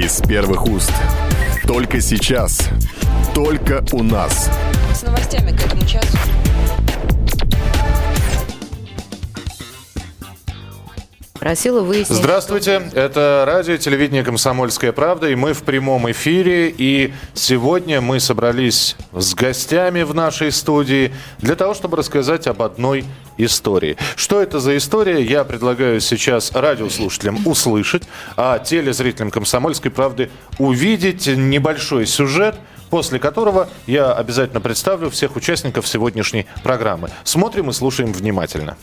Из первых уст. Только сейчас. Только у нас. С новостями к этому часу. Просила выяснить. Здравствуйте, это радио, телевидение «Комсомольская правда», и мы в прямом эфире. И сегодня мы собрались с гостями в нашей студии для того, чтобы рассказать об одной истории. Что это за история, я предлагаю сейчас радиослушателям услышать, а телезрителям «Комсомольской правды» увидеть небольшой сюжет, после которого я обязательно представлю всех участников сегодняшней программы. Смотрим и слушаем внимательно.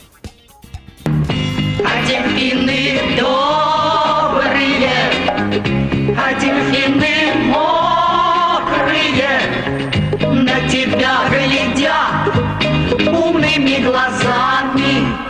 А дельфины добрые, а дельфины мокрые, на тебя глядят умными глазами. me.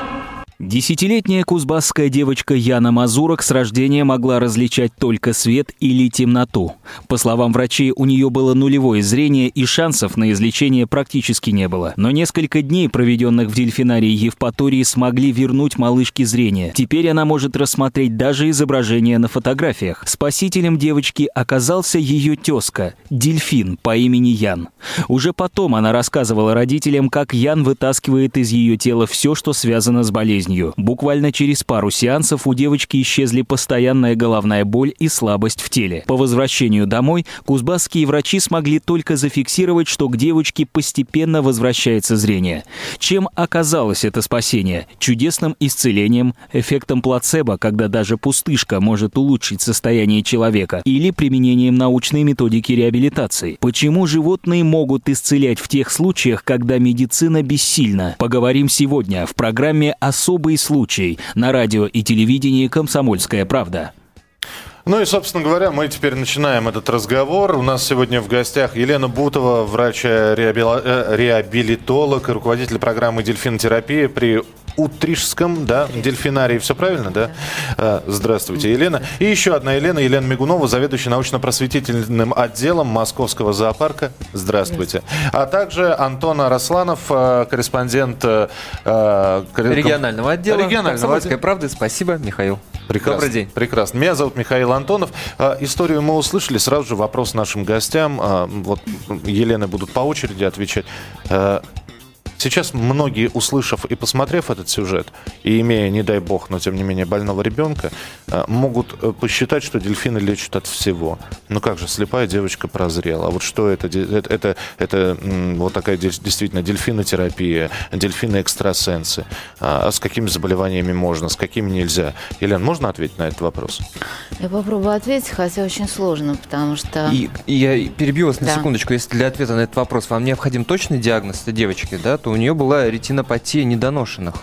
Десятилетняя кузбасская девочка Яна Мазурок с рождения могла различать только свет или темноту. По словам врачей, у нее было нулевое зрение и шансов на излечение практически не было. Но несколько дней, проведенных в дельфинарии Евпатории, смогли вернуть малышке зрение. Теперь она может рассмотреть даже изображения на фотографиях. Спасителем девочки оказался ее тезка, дельфин по имени Ян. Уже потом она рассказывала родителям, как Ян вытаскивает из ее тела все, что связано с болезнью. Буквально через пару сеансов у девочки исчезли постоянная головная боль и слабость в теле. По возвращению домой кузбасские врачи смогли только зафиксировать, что к девочке постепенно возвращается зрение. Чем оказалось это спасение? Чудесным исцелением, эффектом плацебо, когда даже пустышка может улучшить состояние человека, или применением научной методики реабилитации. Почему животные могут исцелять в тех случаях, когда медицина бессильна? Поговорим сегодня в программе «Особый случай» на радио и телевидении «Комсомольская правда». Ну и, собственно говоря, мы теперь начинаем этот разговор. У нас сегодня в гостях Елена Бутова, врач-реабилитолог и руководитель программы «Дельфинотерапия» при Утришском, да, дельфинарии. Все правильно, да? А, Здравствуйте, Елена. И еще одна Елена, Елена Мигунова, заведующая научно-просветительным отделом Московского зоопарка. Здравствуйте. А также Антон Арасланов, э, корреспондент... э, э, Регионального отдела Регионального «Комсомольской отдела. правды». Спасибо, Михаил. Прекрасно. Добрый день. Прекрасно. Меня зовут Михаил Антонов. А, Историю мы услышали. Сразу же вопрос нашим гостям. А, Вот Елены будут по очереди отвечать. А, Сейчас многие, услышав и посмотрев этот сюжет, и имея, не дай бог, но тем не менее больного ребенка, а, могут э, посчитать, что дельфины лечат от всего. Ну как же, слепая девочка прозрела. А вот что это? Де- Это, это, это, вот такая де- действительно дельфинотерапия, дельфины-экстрасенсы. А с какими заболеваниями можно, с какими нельзя? Елена, можно ответить на этот вопрос? Я попробую ответить, хотя очень сложно, потому что... И, и я перебью вас на Да. секундочку. Если для ответа на этот вопрос вам необходим точный диагноз этой девочки, да, то у нее была ретинопатия недоношенных.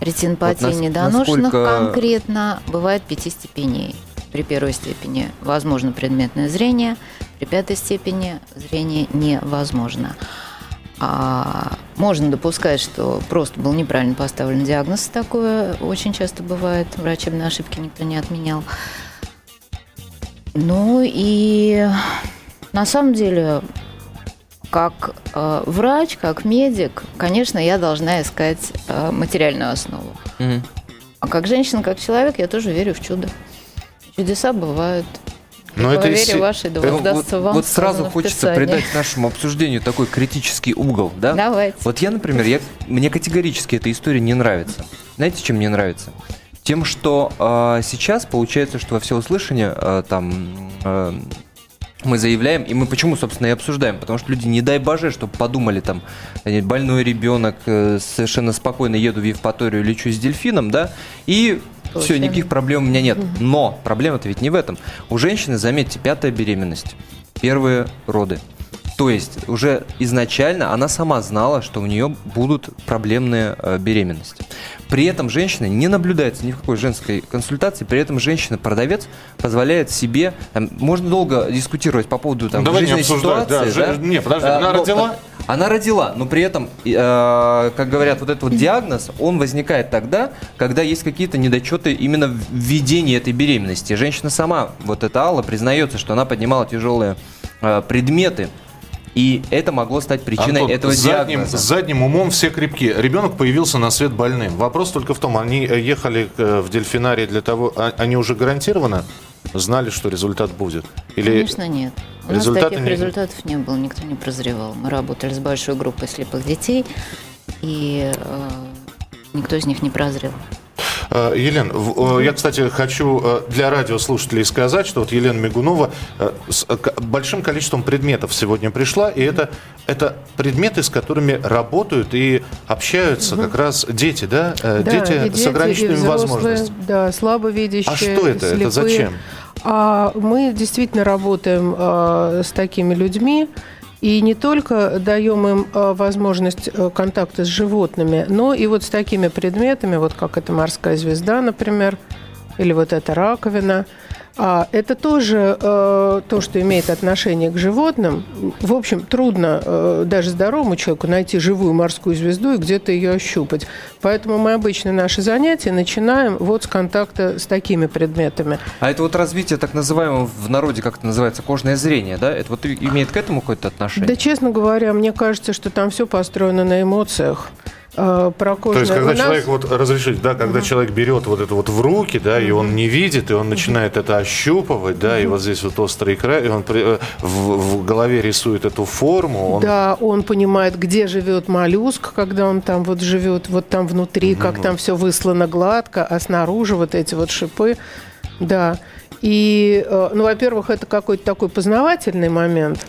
Ретинопатия Вот нас- недоношенных насколько- конкретно бывает пяти степеней. При первой степени возможно предметное зрение, при пятой степени зрение невозможно. А, можно допускать, что просто был неправильно поставлен диагноз. Такое очень часто бывает. Врачебные ошибки никто не отменял. Ну и на самом деле, как э, врач, как медик, конечно, я должна искать э, материальную основу. Мгм. А как женщина, как человек, я тоже верю в чудо. Чудеса бывают. Но это вере вашей, да воздастся вот, вам. вот сразу хочется придать нашему обсуждению такой критический угол, да? Давайте. Вот я, например, я, мне категорически эта история не нравится. Знаете, чем мне нравится? Тем, что э, сейчас получается, что во всеуслышание э, там э, мы заявляем, и мы почему, собственно, и обсуждаем, потому что люди, не дай боже, чтобы подумали там, э, больной ребенок, э, совершенно спокойно еду в Евпаторию, лечу с дельфином, да, и все, никаких проблем у меня нет. Но проблема-то ведь не в этом. У женщины, заметьте, пятая беременность, первые роды. То есть уже изначально она сама знала, что у нее будут проблемные э, беременности. При этом женщина не наблюдается ни в какой женской консультации, при этом женщина-продавец позволяет себе, там, можно долго дискутировать по поводу там, Давай не жизненной обсуждать, да, ситуации. же- не, подожди, А, она но- родила? Она родила, но при этом, э, как говорят, вот этот вот диагноз, он возникает тогда, когда есть какие-то недочеты именно в ведении этой беременности. Женщина сама, вот эта Алла, признается, что она поднимала тяжелые э, предметы, и это могло стать причиной Антон, этого задним, диагноза. с задним умом все крепки. Ребенок появился на свет больным. Вопрос только в том, они э, ехали э, в дельфинарий для того, а- они уже гарантированно знали, что результат будет? Или Конечно, нет. У нас таких не- результатов не было, никто не прозревал. Мы работали с большой группой слепых детей, и э, никто из них не прозрел. Э, Елена, в- э, я, кстати, хочу э, для радиослушателей сказать, что вот Елена Мигунова с большим количеством предметов сегодня пришла, и это, это предметы, с которыми работают и общаются как раз дети, да? Да, дети, и с ограниченными взрослые, возможностями. Да, слабовидящие, А что это? Это слепые. зачем? А мы действительно работаем а, с такими людьми, и не только даем им а, возможность а, контакта с животными, но и вот с такими предметами, вот как эта морская звезда, например, или вот эта раковина. А это тоже э, то, что имеет отношение к животным. В общем, трудно э, даже здоровому человеку найти живую морскую звезду и где-то ее ощупать. Поэтому мы обычно наши занятия начинаем вот с контакта с такими предметами. А это вот развитие так называемого в народе, как это называется, кожное зрение, да? Это вот имеет к этому какое-то отношение? Да, честно говоря, мне кажется, что там все построено на эмоциях. Э, Про То есть, когда У нас- человек, вот разрешить, да, когда человек берет вот это вот в руки, да, и он не видит, и он начинает это ощупывать, да, и вот здесь вот острый край, и он при- э, в, в голове рисует эту форму, он Да, он понимает, где живет моллюск, когда он там вот живет, вот там внутри, как там все выслано гладко, а снаружи вот эти вот шипы. Да. И, э, ну, во-первых, это какой-то такой познавательный момент.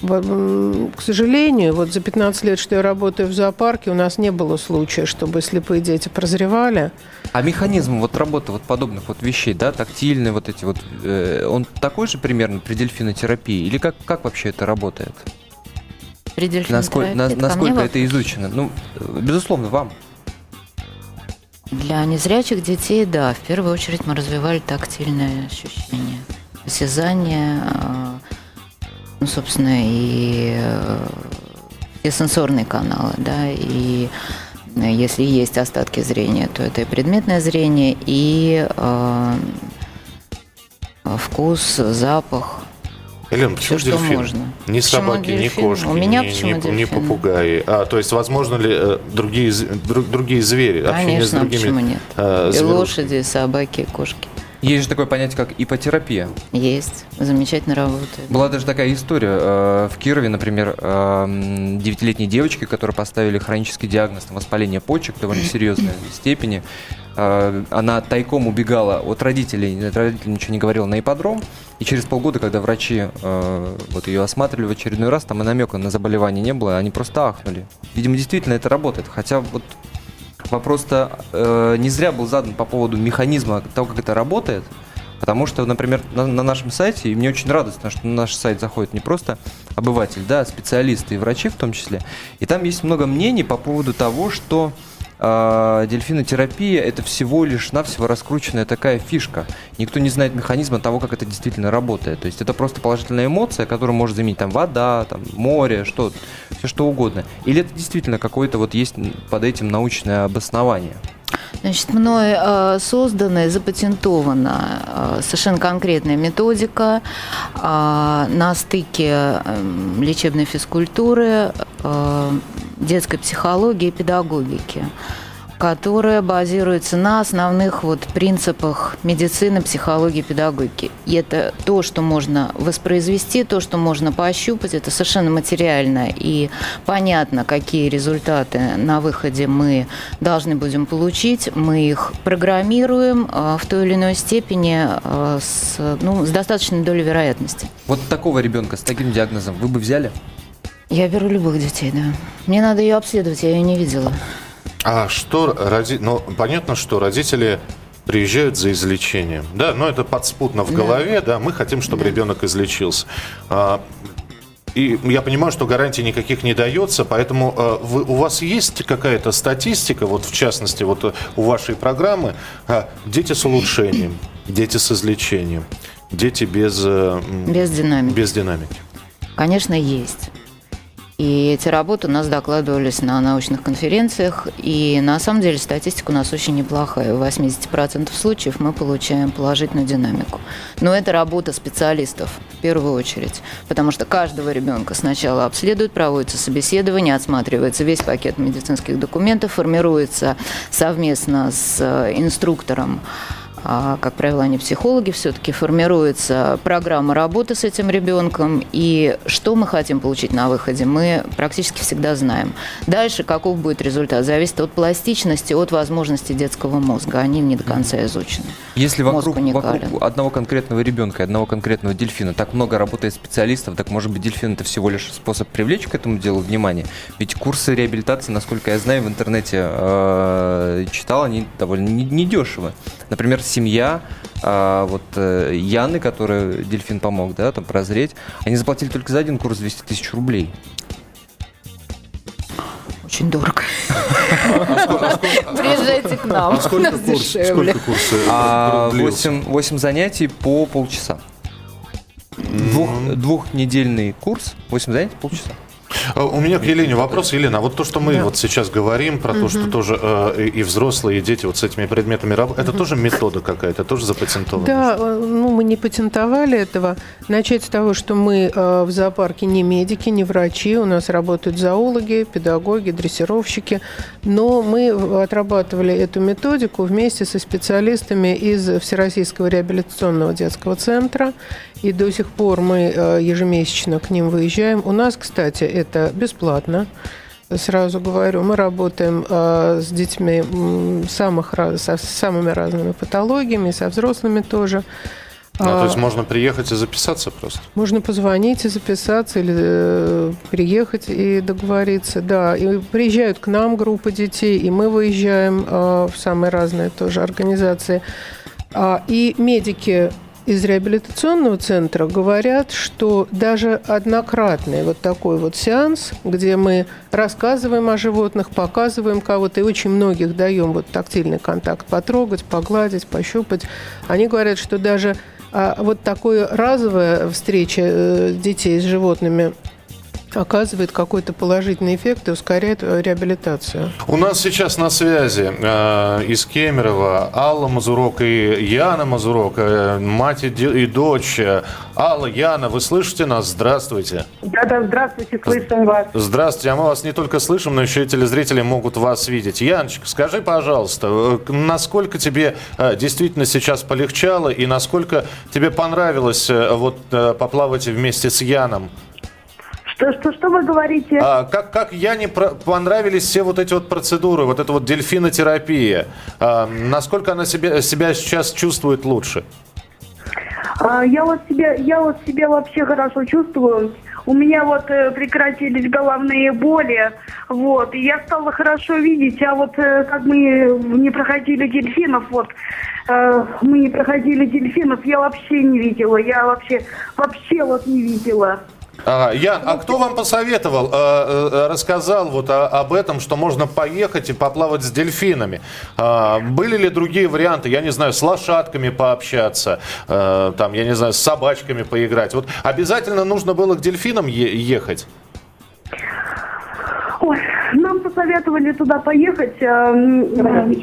К сожалению, вот за 15 лет, что я работаю в зоопарке, у нас не было случая, чтобы слепые дети прозревали. А механизм вот работы вот подобных вот вещей, да, тактильные вот эти вот, э, он такой же примерно при дельфинотерапии? Или как, как вообще это работает? При Насколько, дельфинотерапии на- это ко мне насколько это изучено? Ну, безусловно, вам. Для незрячих детей, да, в первую очередь мы развивали тактильные ощущения, осязание, э, ну, собственно, и э, все сенсорные каналы, да, и э, если есть остатки зрения, то это и предметное зрение, и э, вкус, запах. Елена, почему что дельфин? можно. Ни Почему собаки, ни кошки, У меня ни, почему ни- ни попугаи. А, то есть, возможно ли э, другие, друг- другие звери? с Конечно, а другими, почему нет? э, И лошади, и собаки, и кошки. Есть же такое понятие, как ипотерапия. Есть, замечательно работает. Была даже такая история э, в Кирове, например, э, девятилетней девочке, которой поставили хронический диагноз воспаление почек довольно серьезной степени. Э, Она тайком убегала от родителей, от родителей ничего не говорила на ипподром. И через полгода, когда врачи э, вот ее осматривали в очередной раз, там и намека на заболевание не было, они просто ахнули. Видимо, действительно это работает. Хотя вот вопрос-то э, не зря был задан по поводу механизма того, как это работает. Потому что, например, на, на нашем сайте, и мне очень радостно, что на наш сайт заходит не просто обыватель, да, а специалисты и врачи в том числе. И там есть много мнений по поводу того, что э, дельфинотерапия это всего лишь навсего раскрученная такая фишка. Никто не знает механизма того, как это действительно работает. То есть это просто положительная эмоция, которую может заменить там вода, там море, что, все что угодно. Или это действительно какое-то вот есть под этим научное обоснование. Значит, мной э, создана и запатентована э, совершенно конкретная методика э, на стыке э, лечебной физкультуры, э, детской психологии и педагогики, которая базируется на основных вот принципах медицины, психологии, педагогики. И это то, что можно воспроизвести, то, что можно пощупать, это совершенно материально и понятно, какие результаты на выходе мы должны будем получить. Мы их программируем э, в той или иной степени э, с, ну, с достаточной долей вероятности. Вот такого ребенка с таким диагнозом вы бы взяли? Я беру любых детей, да. Мне надо ее обследовать, я ее не видела. А что роди... Ну, понятно, что родители приезжают за излечением. Да, но это подспутно в Да. голове, да, мы хотим, чтобы Да. ребенок излечился. А, и я понимаю, что гарантий никаких не дается, поэтому э, вы, у вас есть какая-то статистика, вот в частности, вот э, у вашей программы, а, дети с улучшением, дети с излечением, дети без, э, Без динамики. без динамики. Конечно, есть. И эти работы у нас докладывались на научных конференциях. И на самом деле статистика у нас очень неплохая. В 80% случаев мы получаем положительную динамику. Но это работа специалистов в первую очередь. Потому что каждого ребенка сначала обследуют, проводится собеседование, отсматривается весь пакет медицинских документов, формируется совместно с э, инструктором а, как правило, они психологи, все-таки формируется программа работы с этим ребенком, и что мы хотим получить на выходе, мы практически всегда знаем. Дальше каков будет результат, зависит от пластичности, от возможностей детского мозга, они не до конца изучены. Если вокруг, вокруг одного конкретного ребенка одного конкретного дельфина так много работает специалистов, так может быть дельфин это всего лишь способ привлечь к этому делу внимание? Ведь курсы реабилитации, насколько я знаю, в интернете э, читал, они довольно не- недешево. Например, семья э, вот э, Яны, которой дельфин помог, да, там прозреть, они заплатили только за один курс 200 тысяч рублей. Очень дорого. Приезжайте к нам, А у сколько нас курс? дешевле. Сколько курс? э, А длился? 8, 8 занятий по полчаса. Двух, двухнедельный курс, 8 занятий, полчаса. А, У меня к Елене вопрос. Елена, а вот то, что мы вот сейчас говорим, про то, что тоже э, и взрослые, и дети вот с этими предметами работают, это тоже метода какая-то, тоже запатентована? Да, э, ну мы не патентовали этого. Начать с того, что мы э, в зоопарке не медики, не врачи, у нас работают зоологи, педагоги, дрессировщики, но мы отрабатывали эту методику вместе со специалистами из Всероссийского реабилитационного детского центра, и до сих пор мы э, ежемесячно к ним выезжаем. У нас, кстати, это бесплатно. Сразу говорю, мы работаем э, с детьми самых раз, со самыми разными патологиями, со взрослыми тоже. Ну, то А, есть можно приехать и записаться просто? можно позвонить и записаться, или э, приехать и договориться. Да, и приезжают к нам группы детей, и мы выезжаем э, в самые разные тоже организации. А, и медики из реабилитационного центра говорят, что даже однократный вот такой вот сеанс, где мы рассказываем о животных, показываем кого-то и очень многих даем вот тактильный контакт, потрогать, погладить, пощупать, они говорят, что даже а, вот такое разовая встреча э, детей с животными оказывает какой-то положительный эффект и ускоряет э, реабилитацию. У нас сейчас на связи э, из Кемерово Алла Мазурок и Яна Мазурок, э, мать и, и дочь. Э, Алла, Яна, вы слышите нас? Здравствуйте. Да-да, здравствуйте, слышим вас. Здравствуйте, а мы вас не только слышим, но еще и телезрители могут вас видеть. Яночка, скажи, пожалуйста, э, насколько тебе э, действительно сейчас полегчало и насколько тебе понравилось э, вот э, поплавать вместе с Яном? Что, что, что вы говорите? А, как, как Яне про- понравились все вот эти вот процедуры, вот эта вот дельфинотерапия? А, насколько она себе, себя сейчас чувствует лучше? А, я вот себя, я вот себя вообще хорошо чувствую. У меня вот э, прекратились головные боли, вот, и я стала хорошо видеть, а вот э, как мы не проходили дельфинов, вот, э, мы не проходили дельфинов, я вообще не видела, я вообще, вообще вот не видела. Ага, Ян, а кто вам посоветовал, э, э, рассказал вот об этом, что можно поехать и поплавать с дельфинами? А, были ли другие варианты, я не знаю, с лошадками пообщаться, э, там, я не знаю, с собачками поиграть? Вот обязательно нужно было к дельфинам ехать? Ой, посоветовали туда поехать. э, м,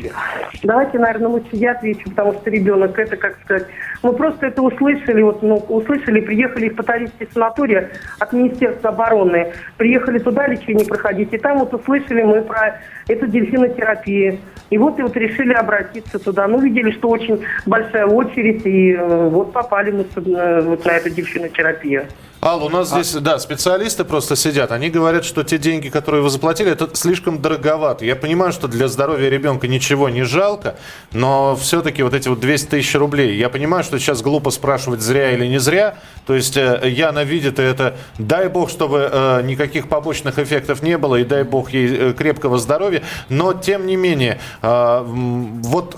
Давайте, наверное, лучше я отвечу, потому что ребенок, это, как сказать, мы просто это услышали, вот, ну, услышали, приехали из Патарийской санатория от Министерства обороны, приехали туда лечение проходить, и там вот услышали мы про эту дельфинотерапию. И вот, и вот решили обратиться туда. Ну, видели, что очень большая очередь, и э, вот попали мы э, вот на эту дельфинотерапию. Алла, у нас здесь, да, специалисты просто сидят. Они говорят, что те деньги, которые вы заплатили, это слишком дороговато. Я понимаю, что для здоровья ребенка ничего не жалко, но все-таки вот эти вот 200 тысяч рублей. Я понимаю, что сейчас глупо спрашивать, зря или не зря. То есть э, Яна видит это, дай бог, чтобы э, никаких побочных эффектов не было, и дай бог ей э, крепкого здоровья. Но, тем не менее, вот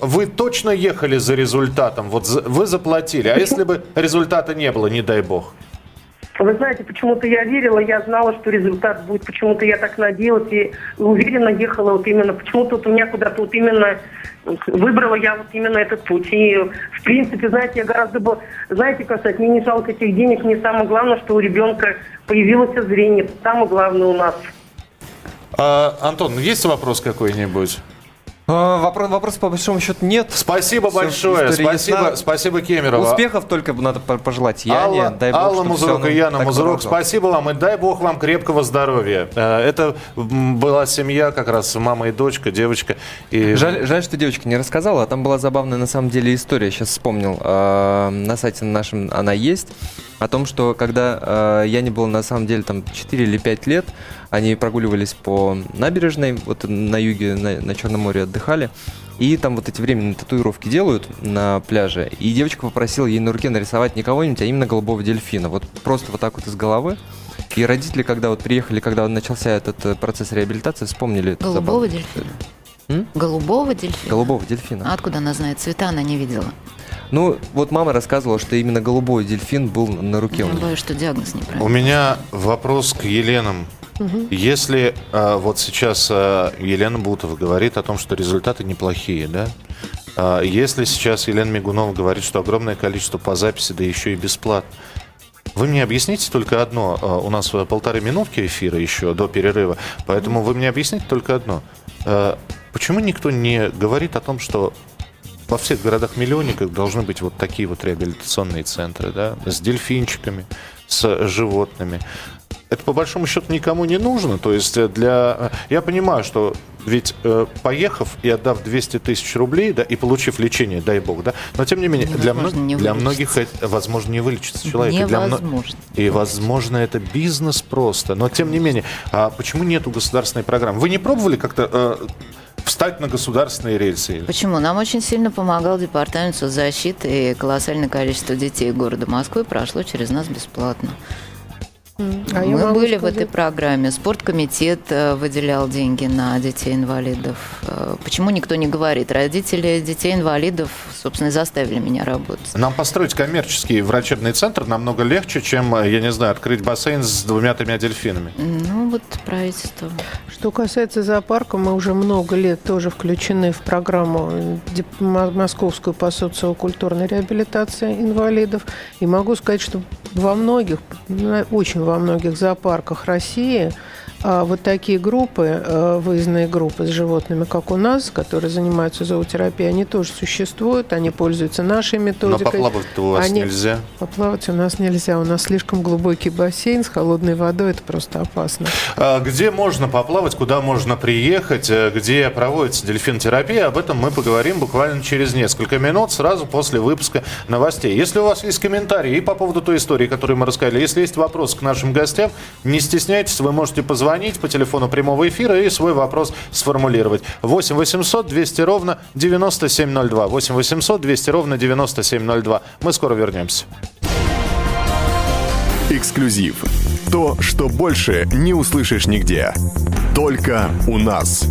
вы точно ехали за результатом, вот вы заплатили. А если бы результата не было, не дай бог? Вы знаете, почему-то я верила, я знала, что результат будет, почему-то я так надеялась и уверенно ехала вот именно, почему-то вот у меня куда-то вот именно выбрала я вот именно этот путь. И, в принципе, знаете, я гораздо бы, знаете, как сказать, мне не жалко этих денег, мне самое главное, что у ребенка появилось зрение, самое главное у нас. А, Антон, есть вопрос какой-нибудь? А, вопрос, вопрос по большому счету нет. Спасибо Всё, большое. Спасибо, ясна. спасибо Кемерово. Успехов только надо по- пожелать Яне. Алла, дай бог, Алла всё и Яна помогло. спасибо вам и дай бог вам крепкого здоровья. Э, Это была семья, как раз мама и дочка, девочка. И... Жаль, жаль, что девочка не рассказала, а там была забавная на самом деле история, сейчас вспомнил. А, На сайте нашем она есть. О том, что когда а, я не был на самом деле там 4 или 5 лет, они прогуливались по набережной, вот на юге, на, на Черном море отдыхали. И там вот эти временные татуировки делают на пляже. И девочка попросила ей на руке нарисовать не кого-нибудь, а именно голубого дельфина. Вот просто вот так вот из головы. И родители, когда вот приехали, когда начался этот э, процесс реабилитации, вспомнили Голубого дельфина? М? Голубого дельфина? Голубого дельфина. А откуда она знает? Цвета она не видела. Ну, вот мама рассказывала, что именно голубой дельфин был на руке у Я нее. боюсь, что диагноз У неправильный. меня вопрос к Еленам. Если э, вот сейчас э, Елена Бутова говорит о том, что результаты неплохие, да? А если сейчас Елена Мигунова говорит, что огромное количество по записи, да еще и бесплатно, вы мне объясните только одно. Э, У нас э, полторы минутки эфира еще до перерыва, поэтому вы мне объясните только одно. Э, Почему никто не говорит о том, что во всех городах-миллионниках должны быть вот такие вот реабилитационные центры, да, с дельфинчиками, с животными. Это по большому счету никому не нужно. То есть э, для... э, Я понимаю, что ведь э, поехав и отдав 200 тысяч рублей, да, и получив лечение, дай бог, да, но тем не менее, для, Невозможно мно- не для многих, это, возможно, не вылечится человек. для мно- Невозможно. И, возможно, это бизнес просто. Но, тем не менее, а почему нету государственной программы? Вы не пробовали как-то э, встать на государственные рельсы? Почему? Нам очень сильно помогал Департамент соцзащиты, и колоссальное количество детей города Москвы прошло через нас бесплатно. А Мы могу были в этой программе. Спорткомитет э, выделял деньги на детей-инвалидов. Э, Почему никто не говорит? Родители детей-инвалидов, собственно, и заставили меня работать. Нам построить коммерческий врачебный центр намного легче, чем, э, я не знаю, открыть бассейн с двумя-тремя дельфинами. Ну, вот правительство. Что касается зоопарка, мы уже много лет тоже включены в программу московскую по социокультурной реабилитации инвалидов. И могу сказать, что во многих, очень во многих зоопарках России а, вот такие группы, э, выездные группы с животными, как у нас, которые занимаются зоотерапией, они тоже существуют, они пользуются нашей Но методикой. поплавать у вас Они- нельзя. Поплавать у нас нельзя. У нас слишком глубокий бассейн с холодной водой. Это просто опасно. А Где можно поплавать, куда можно приехать, э, где проводится дельфинотерапия, об этом мы поговорим буквально через несколько минут, сразу после выпуска новостей. Если у вас есть комментарии и по поводу той истории, которую мы рассказали, если есть вопрос к нашим гостям, не стесняйтесь, вы можете позвонить по телефону прямого эфира и свой вопрос сформулировать. 8 800 200 ровно 9702. 8 800 200 ровно 9702. Мы скоро вернемся. Эксклюзив. То, что больше не услышишь нигде. Только у нас.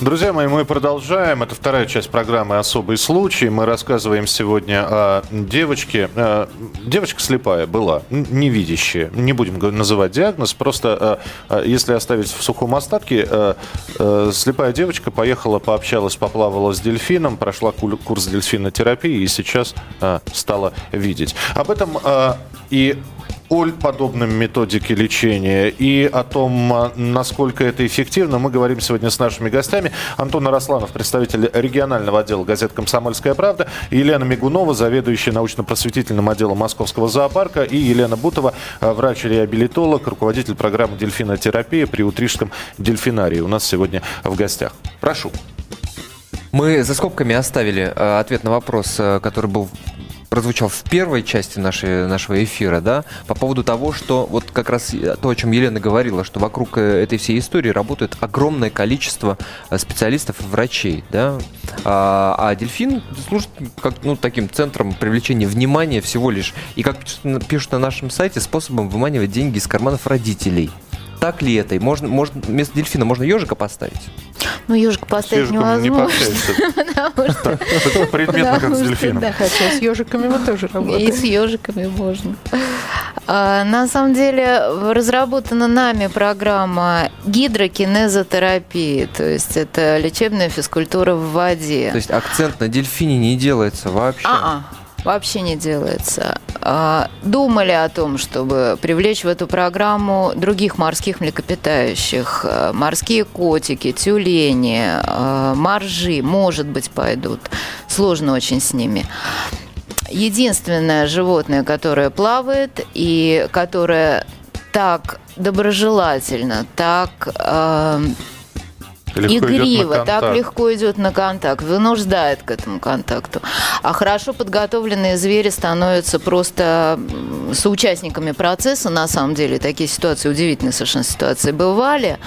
Друзья мои, мы продолжаем. Это вторая часть программы «Особый случай». Мы рассказываем сегодня о девочке. Э, Девочка слепая была, невидящая. Не будем называть диагноз. Просто э, э, если оставить в сухом остатке, слепая девочка поехала, пообщалась, поплавала с дельфином, прошла курс дельфинотерапии и сейчас стала видеть. Об этом и о подобном методике лечения и о том, а, насколько это эффективно, мы говорим сегодня с нашими гостями. Антон Арасланов, представитель регионального отдела газет «Комсомольская правда», Елена Мигунова, заведующая научно-просветительным отделом Московского зоопарка, и Елена Бутова, а, врач-реабилитолог, руководитель программы дельфинотерапии при Утрижском дельфинарии. У нас сегодня в гостях. Прошу. Мы за скобками оставили э, ответ на вопрос, который был прозвучал в первой части нашей, нашего эфира, да, по поводу того, что вот как раз э, то, о чем Елена говорила, что вокруг э, этой всей истории работает огромное количество э, специалистов и врачей, да, а, а дельфин служит как, ну, таким центром привлечения внимания всего лишь, и как пишут на- нашем сайте, способом выманивать деньги из карманов родителей. Так ли это? И можно, можно, вместо дельфина можно ежика поставить? Ну, ежик С поставить не невозможно. что Это предметно, как с дельфином. да, Хотя с ежиками мы тоже И работаем. с ежиками можно. А, На самом деле разработана нами программа гидрокинезотерапии, то есть это лечебная физкультура в воде. То есть акцент на дельфине не делается вообще. А-а. Вообще не делается. А, Думали о том, чтобы привлечь в эту программу других морских млекопитающих. А, Морские котики, тюлени, а, моржи, может быть, пойдут. Сложно очень с ними. Единственное животное, которое плавает и которое так доброжелательно, так э, Легко игриво, так легко идет на контакт, вынуждает к этому контакту. А хорошо подготовленные звери становятся просто соучастниками процесса, на самом деле. Такие ситуации, удивительные совершенно ситуации бывали.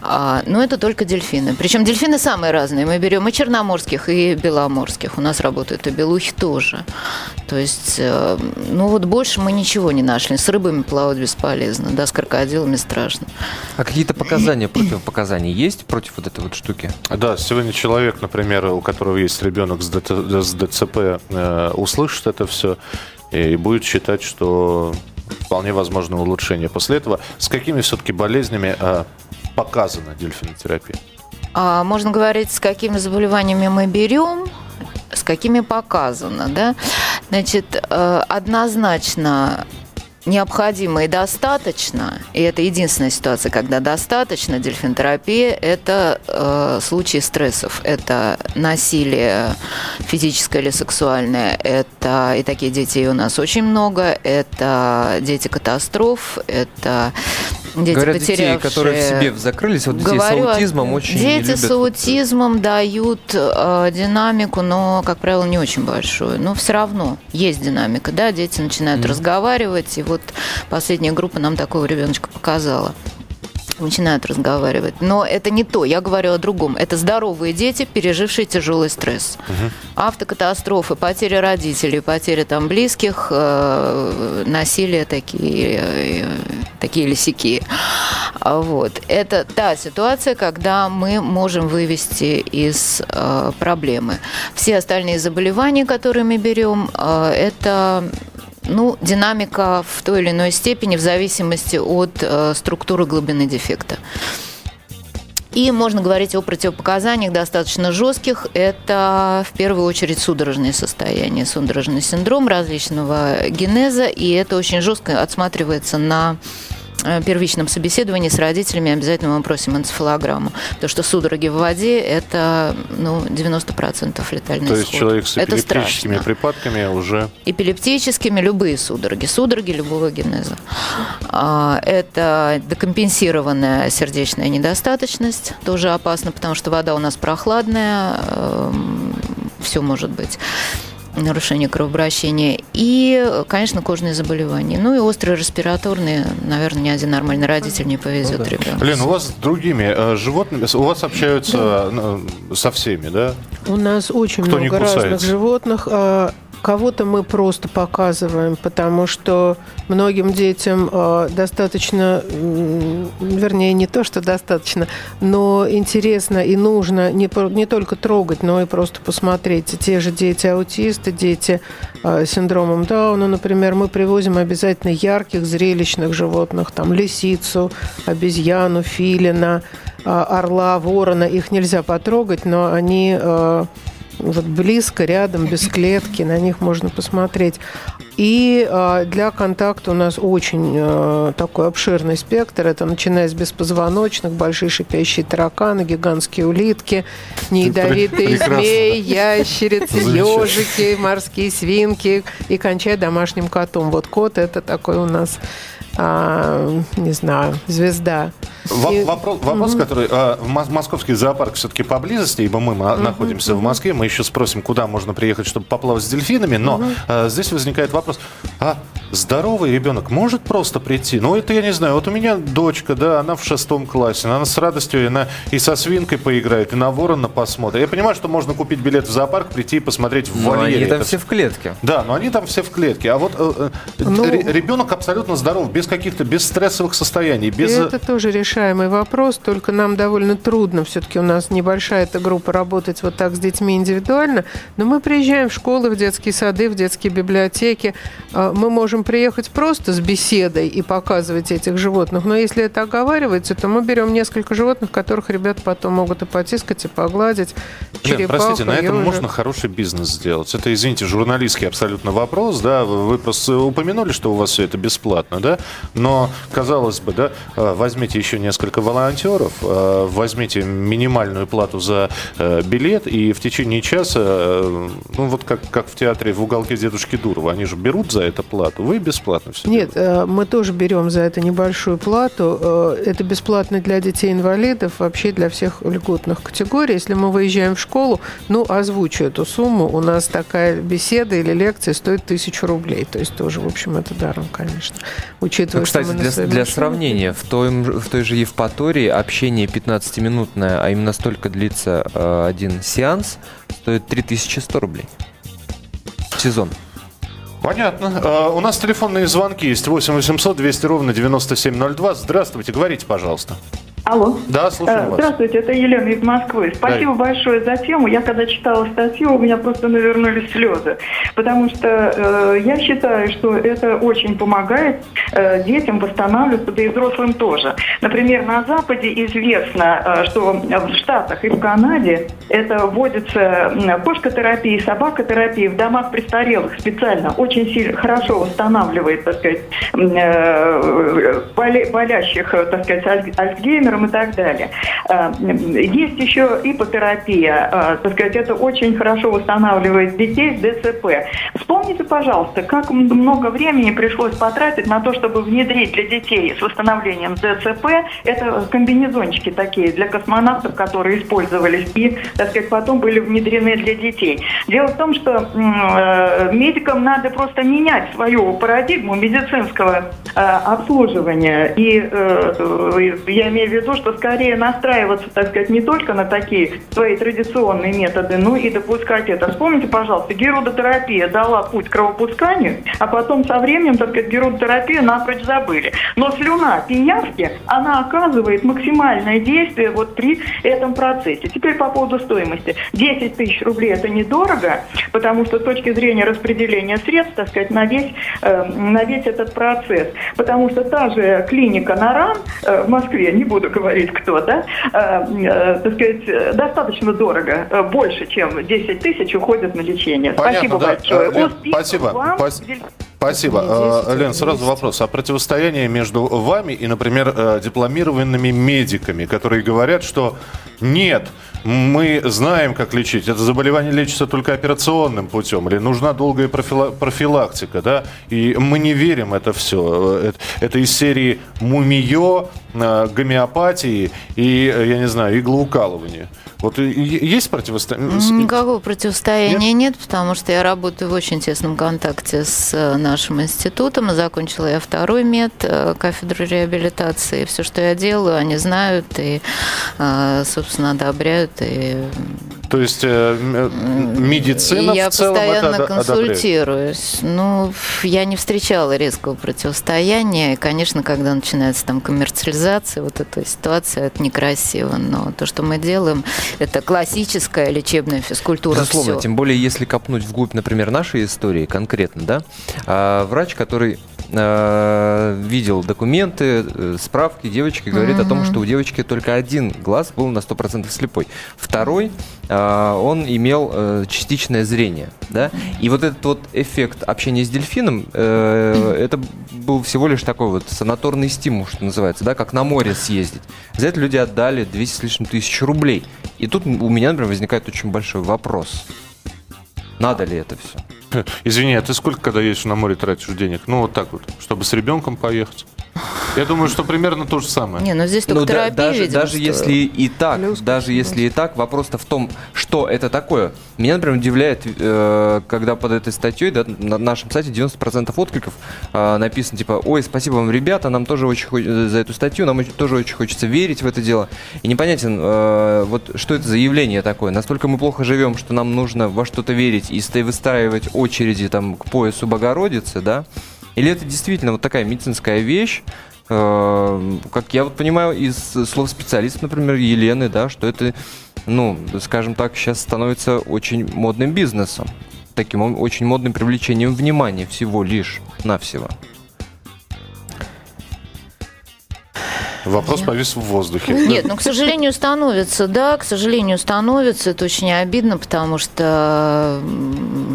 А, но это только дельфины. Причем дельфины самые разные. Мы берем и черноморских, и беломорских. У нас работают и белухи тоже. То есть, э, ну вот больше мы ничего не нашли. С рыбами плавать бесполезно, да, с крокодилами страшно. А какие-то показания, противопоказания есть против вот этой вот штуки? Да, сегодня человек, например, у которого есть ребенок с, ДТ с ДЦП, э, услышит это все и будет считать, что вполне возможно улучшение. После этого с какими все-таки болезнями э, показана дельфинотерапия? А, можно говорить, с какими заболеваниями мы берем, с какими показано, да? Значит, э, однозначно необходимо и достаточно, и это единственная ситуация, когда достаточно дельфинотерапия, это э, случаи стрессов, это насилие физическое или сексуальное, это и такие дети у нас очень много, это дети катастроф, это дети, Говорят, детей, потерявшие... которые в себе закрылись, вот детей Говорю, с аутизмом очень Дети любят с вот, аутизмом дают э, динамику, но, как правило, не очень большую. Но все равно есть динамика, да, дети начинают разговаривать, и вот последняя группа нам такого ребеночка показала начинают разговаривать. Но это не то, я говорю о другом. Это здоровые дети, пережившие тяжелый стресс. Автокатастрофы, потеря родителей, потеря там близких, э, насилие такие, э, такие лисики. А Вот. Это та ситуация, когда мы можем вывести из э, проблемы. Все остальные заболевания, которые мы берем, э, это ну, динамика в той или иной степени в зависимости от э, структуры глубины дефекта. И можно говорить о противопоказаниях достаточно жестких. Это в первую очередь судорожное состояние, судорожный синдром различного генеза. И это очень жестко отсматривается на первичном собеседовании с родителями обязательно мы просим энцефалограмму. Потому что судороги в воде – это ну, 90% летальный То есть исход. человек с эпилептическими припадками уже... эпилептическими любые судороги, судороги любого генеза. А, Это декомпенсированная сердечная недостаточность, тоже опасно, потому что вода у нас прохладная, все может быть нарушение кровообращения и, конечно, кожные заболевания. Ну и острые респираторные, наверное, ни один нормальный родитель не повезет Ну да. ребенка. Лен, у вас с другими э, животными, у вас общаются э, со всеми, да? У нас очень Кто не много разных животных. Кого-то мы просто показываем, потому что многим детям а, достаточно, вернее, не то, что достаточно, но интересно и нужно не, не только трогать, но и просто посмотреть. Те же дети-аутисты, дети а, с синдромом Дауна, например, мы привозим обязательно ярких, зрелищных животных, там лисицу, обезьяну, филина, а, орла, ворона. Их нельзя потрогать, но они вот близко, рядом, без клетки, на них можно посмотреть. И а, для контакта у нас очень а, такой обширный спектр. Это начиная с беспозвоночных, большие шипящие тараканы, гигантские улитки, неядовитые змеи, ящерицы, ежики, морские свинки и кончая домашним котом. Вот кот – это такой у нас, а, не знаю, звезда. Во- И- вопрос, вопрос, который э, московский зоопарк все-таки поблизости, ибо мы находимся в Москве, мы еще спросим, куда можно приехать, чтобы поплавать с дельфинами, но э, здесь возникает вопрос, а здоровый ребенок может просто прийти? Ну, это я не знаю, вот у меня дочка, да, она в шестом классе, она с радостью она и со свинкой поиграет, и на ворона посмотрит. Я понимаю, что можно купить билет в зоопарк, прийти и посмотреть в Но вольере. они там это все в клетке. Да, но они там все в клетке. А вот э, э, Ну- ре- ребенок абсолютно здоров, без каких-то, без стрессовых состояний, без... И это тоже решение решаемый вопрос, только нам довольно трудно, все-таки у нас небольшая эта группа, работать вот так с детьми индивидуально, но мы приезжаем в школы, в детские сады, в детские библиотеки, А, мы можем приехать просто с беседой и показывать этих животных, но если это оговаривается, то мы берем несколько животных, которых ребята потом могут и потискать, и погладить. Лен, Черепаху, простите, на этом ежик. можно хороший бизнес сделать. Это, извините, журналистский абсолютно вопрос, да, вы просто упомянули, что у вас все это бесплатно, да, но, казалось бы, да, э, возьмите еще несколько волонтеров, э, возьмите минимальную плату за э, билет, и в течение часа, э, ну, вот как, как в театре в уголке дедушки Дурова, они же берут за это плату, вы бесплатно все Нет, э, мы тоже берем за это небольшую плату. Это бесплатно для детей-инвалидов, вообще для всех льготных категорий. Если мы выезжаем в школу, ну, озвучу эту сумму. У нас такая беседа или лекция стоит тысячу рублей. То есть тоже, в общем, это даром, конечно. Учитывая, Ну, кстати, что мы для, для сравнения, в, том, в той же Евпатории общение 15-минутное, а именно столько длится э, один сеанс, стоит 3100 рублей. Сезон. Понятно. Э, У нас телефонные звонки есть 8 800 200 ровно 9702. Здравствуйте, говорите, пожалуйста. Алло. Да, слушаем Э, вас. Здравствуйте, это Елена из Москвы. Спасибо большое за тему. Я когда читала статью, у меня просто навернулись слезы. Потому что э, я считаю, что это очень помогает э, детям восстанавливаться, да и взрослым тоже. Например, на Западе известно, э, что в Штатах и в Канаде это вводится кошкотерапия, собакотерапия в домах престарелых специально. Очень сильно, хорошо восстанавливает, так сказать, э, боле- болящих, э, так сказать, аль- Альцгеймером и так далее. Э, Есть еще ипотерапия, э, так сказать, это очень хорошо восстанавливает детей с ДЦП. Вспомните, пожалуйста, как много времени пришлось потратить на то, чтобы внедрить для детей с восстановлением ДЦП, это комбинезончики такие для космонавтов, которые использовались и, так сказать, потом были внедрены для детей. Дело в том, что э, медикам надо просто менять свою парадигму медицинского э, обслуживания. И э, я имею в виду, что скорее настраиваться, так сказать, не только на такие свои традиционные методы, но и допускать это. Вспомните, пожалуйста, герудотерапия дала путь к кровопусканию, а потом со временем, так сказать, герудотерапию напрочь забыли. Но слюна пиявки, она оказывает максимальное действие вот при этом процессе. Теперь по поводу стоимости. 10 тысяч рублей это недорого, потому что с точки зрения распределения средств, так сказать, на весь, э, на весь этот процесс. Потому что та же клиника Наран э, в Москве, не буду говорить кто, да, э, так сказать, э, достаточно дорого, э, больше, чем 10 тысяч уходит на лечение. Понятно, Спасибо да. большое. Успехов спасибо. вам. Пас- Спасибо. Э, Лен, сразу вопрос. А противостояние между вами и, например, э, дипломированными медиками, которые говорят, что нет, мы знаем, как лечить. Это заболевание лечится только операционным путем. Или нужна долгая профила- профилактика, да? И мы не верим это все. Это, это из серии мумиё, э, гомеопатии и, э, я не знаю, иглоукалывания. Вот есть противостояние? Никакого противостояния нет? потому что я работаю в очень тесном контакте с э, нашим институтом. Закончила я второй мед, э, кафедру реабилитации. Все, что я делаю, они знают и, э, собственно, одобряют. И, То есть э, медицина и я в целом постоянно это одобряет? консультируюсь. Ну, я не встречала резкого противостояния. И, конечно, когда начинается там коммерциализация, вот эта ситуация, это некрасиво. Но то, что мы делаем, это классическая лечебная физкультура. Безусловно, всё. тем более, если копнуть вглубь, например, нашей истории конкретно, да, а, врач, который а, видел документы, э, справки девочки, говорит о том, что у девочки только один глаз был на 100% слепой. Второй, а, он имел э, частичное зрение, да, и вот этот вот эффект общения с дельфином, э, это был всего лишь такой вот санаторный стимул, что называется, да, как на море съездить. За это люди отдали 200 с лишним тысяч рублей. И тут у меня, например, возникает очень большой вопрос. Надо ли это все? Извини, а ты сколько, когда едешь на море, тратишь денег? Ну, вот так вот, чтобы с ребенком поехать. Я думаю, что примерно то же самое. Не, ну здесь только Ну, да- терапия, даже, видимо, даже если и так, Плюс, даже если и так, вопрос-то в том, что это такое. Меня, например, удивляет, э, когда под этой статьей да, на нашем сайте 90% откликов э, написано типа, ой, спасибо вам, ребята, нам тоже очень за эту статью, нам очень- тоже очень хочется верить в это дело. И непонятен, э, вот что это за явление такое. Настолько мы плохо живем, что нам нужно во что-то верить и выстраивать очереди там к поясу Богородицы, да? Или это действительно вот такая медицинская вещь, Э, Как я вот понимаю из слов специалиста, например, Елены, да, что это, ну, скажем так, сейчас становится очень модным бизнесом. Таким очень модным привлечением внимания всего лишь навсего. Вопрос повис в воздухе. Нет, ну, к сожалению, становится, да, к сожалению, становится. Это очень обидно, потому что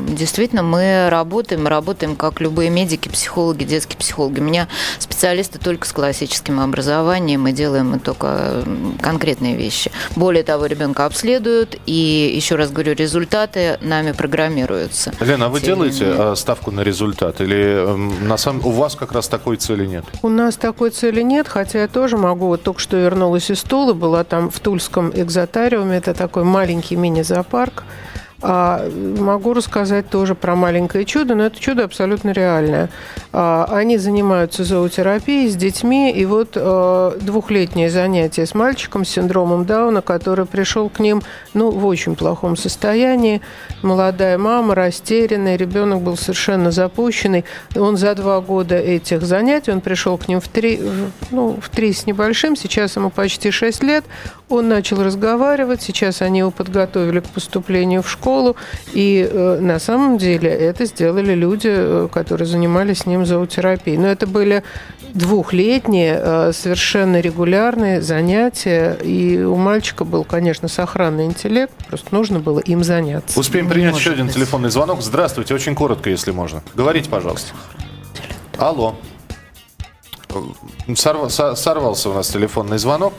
действительно мы работаем, мы работаем как любые медики, психологи, детские психологи. У меня специалисты только с классическим образованием, мы делаем мы только конкретные вещи. Более того, ребенка обследуют, и, еще раз говорю, результаты нами программируются. Лена, а вы Тем делаете э, ставку на результат? Или эм, на самом у вас как раз такой цели нет? У нас такой цели нет, хотя я тоже могу. Вот только что вернулась из Тулы, была там в Тульском экзотариуме. Это такой маленький мини-зоопарк. А, могу рассказать тоже про маленькое чудо, но это чудо абсолютно реальное. А, они занимаются зоотерапией с детьми, и вот а, двухлетнее занятие с мальчиком с синдромом Дауна, который пришел к ним ну, в очень плохом состоянии. Молодая мама, растерянная, ребенок был совершенно запущенный. Он за два года этих занятий, он пришел к ним в три, ну, в три с небольшим, сейчас ему почти шесть лет. Он начал разговаривать, сейчас они его подготовили к поступлению в школу. И э, на самом деле это сделали люди, э, которые занимались с ним зоотерапией. Но это были двухлетние, э, совершенно регулярные занятия. И у мальчика был, конечно, сохранный интеллект, просто нужно было им заняться. Успеем принять еще один быть. телефонный звонок. Здравствуйте, очень коротко, если можно. Говорите, пожалуйста. Алло. Сорва- со- сорвался у нас телефонный звонок.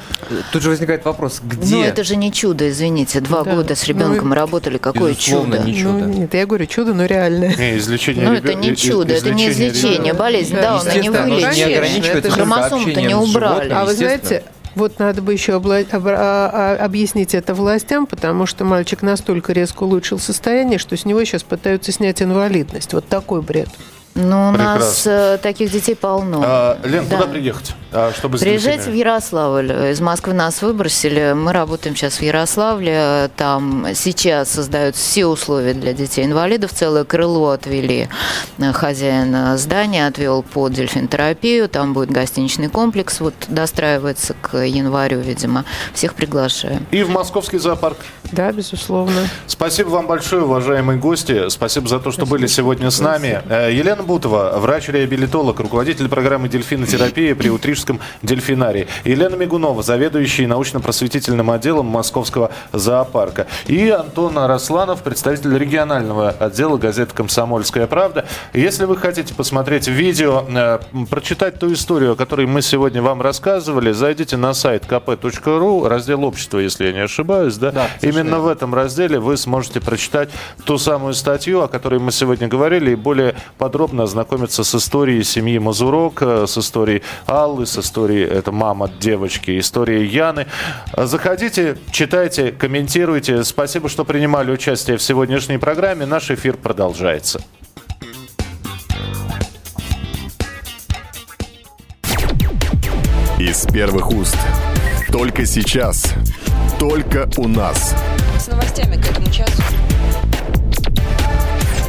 Тут же возникает вопрос, где? Ну, это же не чудо, извините. Два Да. года с ребенком Ну, работали. Какое чудо? не чудо. Ну, нет, я говорю, чудо, но реальное. Не, излечение Ну, это не чудо, это не излечение болезнь Да, Дауна не Естественно, оно же не убрали. А вы знаете, вот надо бы еще обла- обра- а- а- объяснить это властям, потому что мальчик настолько резко улучшил состояние, что с него сейчас пытаются снять инвалидность. Вот такой бред. Ну, у нас Прекрасно. э, таких детей полно. А, Лен, Да. куда приехать, а, чтобы Приезжайте в? Ярославль. Из Москвы нас выбросили. Мы работаем сейчас в Ярославле. Там сейчас создают все условия для детей-инвалидов. Целое крыло отвели. Хозяин э, здания отвел под дельфинотерапию. Там будет гостиничный комплекс. Вот достраивается к январю, видимо. Всех приглашаем. И в московский зоопарк. Да, безусловно. Спасибо вам большое, уважаемые гости. Спасибо за то, что были сегодня с нами. Э, Елена Бутова, врач-реабилитолог, руководитель программы дельфинотерапии при Утрижском дельфинарии. Елена Мигунова, заведующий научно-просветительным отделом Московского зоопарка. И Антон Арасланов, представитель регионального отдела газеты «Комсомольская правда». Если вы хотите посмотреть видео, э, прочитать ту историю, о которой мы сегодня вам рассказывали, зайдите на сайт kp.ru, раздел «Общество», если я не ошибаюсь. Да? Да, Именно в этом разделе вы сможете прочитать ту самую статью, о которой мы сегодня говорили, и более подробно ознакомиться с историей семьи Мазурок, э, с историей Аллы, с историей, это мама девочки, историей Яны. Заходите, читайте, комментируйте. Спасибо, что принимали участие в сегодняшней программе. Наш эфир продолжается. Из первых уст. Только сейчас. Только у нас. С новостями к этому часу.